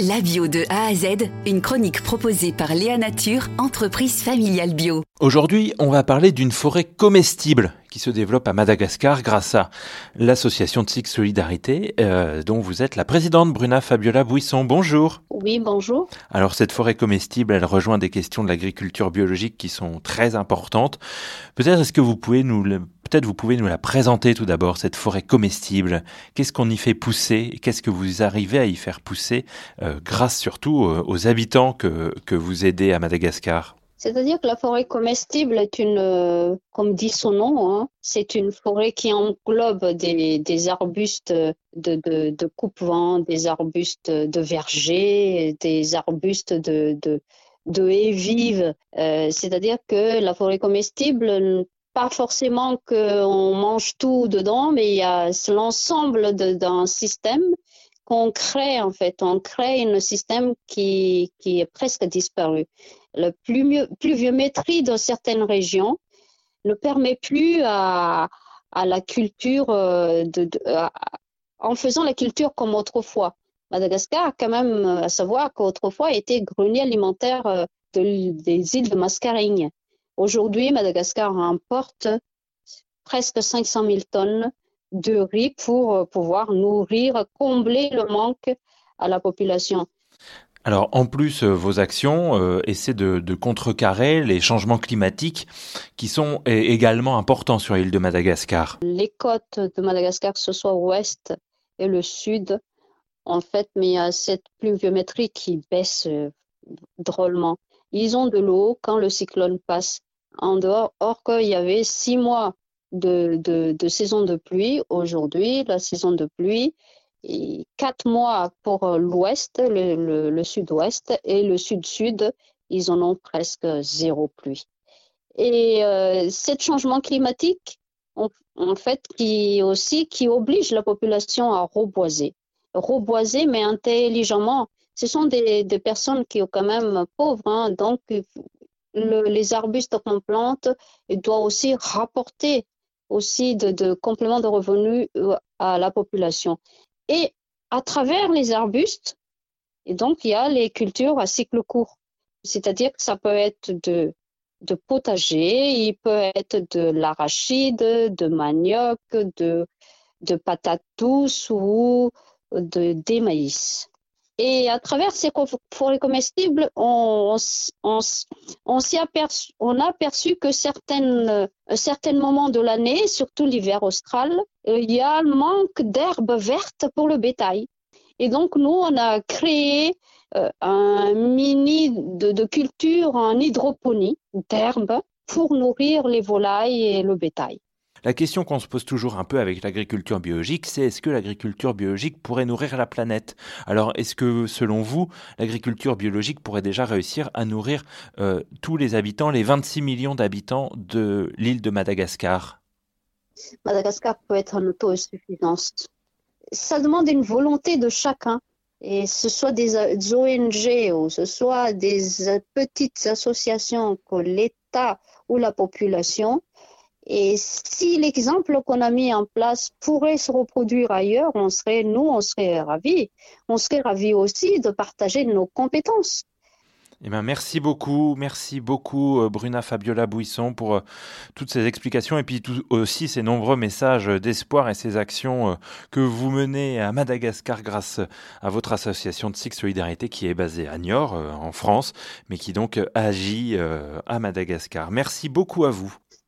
La bio de A à Z, une chronique proposée par Léa Nature, entreprise familiale bio. Aujourd'hui, on va parler d'une forêt comestible qui se développe à Madagascar grâce à l'association TSIC Solidarité, euh, dont vous êtes la présidente Bruna Fabiola Bouisson. Bonjour. Oui, bonjour. Alors cette forêt comestible, elle rejoint des questions de l'agriculture biologique qui sont très importantes. Peut-être est-ce que vous pouvez nous peut-être vous pouvez nous la présenter tout d'abord cette forêt comestible. Qu'est-ce qu'on y fait pousser Qu'est-ce que vous arrivez à y faire pousser euh, grâce surtout euh, aux habitants que que vous aidez à Madagascar? C'est-à-dire que la forêt comestible est une, euh, comme dit son nom, hein, c'est une forêt qui englobe des, arbustes de, coupe-vent, des arbustes de verger, des arbustes de, de, haies vives. C'est-à-dire que la forêt comestible, pas forcément qu'on mange tout dedans, mais il y a l'ensemble d'un système qu'on crée en fait. On crée un système qui, qui est presque disparu. La pluviométrie dans certaines régions ne permet plus à, la culture euh, en faisant la culture comme autrefois. Madagascar, quand même, à savoir qu'autrefois était grenier alimentaire euh, des îles de Mascareignes. Aujourd'hui, Madagascar importe presque 500 000 tonnes de riz pour euh, pouvoir nourrir, combler le manque à la population. Alors en plus, euh, vos actions euh, essaient de, contrecarrer les changements climatiques qui sont également importants sur l'île de Madagascar. Les côtes de Madagascar, que ce soit l'ouest et le sud, en fait, mais il y a cette pluviométrie qui baisse drôlement. Ils ont de l'eau quand le cyclone passe en dehors, or qu'il y avait six mois de, saison de pluie. Aujourd'hui, la saison de pluie, et quatre mois pour l'ouest, le, sud-ouest et le sud-sud, ils en ont presque zéro pluie. Et euh, ce changement climatique, en, fait, qui aussi qui oblige la population à reboiser, reboiser mais intelligemment. Ce sont des, personnes qui sont quand même pauvres, hein, donc les arbustes qu'on plante, doivent aussi rapporter aussi de, compléments de revenus euh, à la population. Et à travers les arbustes, et donc il y a les cultures à cycle court. C'est-à-dire que ça peut être de, de potager, il peut être de l'arachide, de manioc, de, de patates douces ou de, des maïs. Et à travers ces forêts comestibles, on, on, aperçu, a aperçu que certaines, certains moments de l'année, surtout l'hiver austral, euh, il y a un manque d'herbes vertes pour le bétail. Et donc, nous, on a créé euh, un mini de, de culture en hydroponie d'herbes pour nourrir les volailles et le bétail. La question qu'on se pose toujours un peu avec l'agriculture biologique, c'est est-ce que l'agriculture biologique pourrait nourrir la planète? Alors, est-ce que, selon vous, l'agriculture biologique pourrait déjà réussir à nourrir euh, tous les habitants, les 26 millions d'habitants de l'île de Madagascar? Madagascar peut être en autosuffisance. Ça demande une volonté de chacun et ce soit des ONG ou ce soit des petites associations que l'État ou la population, et si l'exemple qu'on a mis en place pourrait se reproduire ailleurs, on serait, nous, on serait ravis. On serait ravis aussi de partager nos compétences. Eh ben, merci beaucoup, merci beaucoup euh, Bruna Fabiola Bouisson pour euh, toutes ces explications et puis aussi ces nombreux messages d'espoir et ces actions euh, que vous menez à Madagascar grâce à votre association de Six Solidarité qui est basée à Niort en France, mais qui donc agit à Madagascar. Merci beaucoup à vous.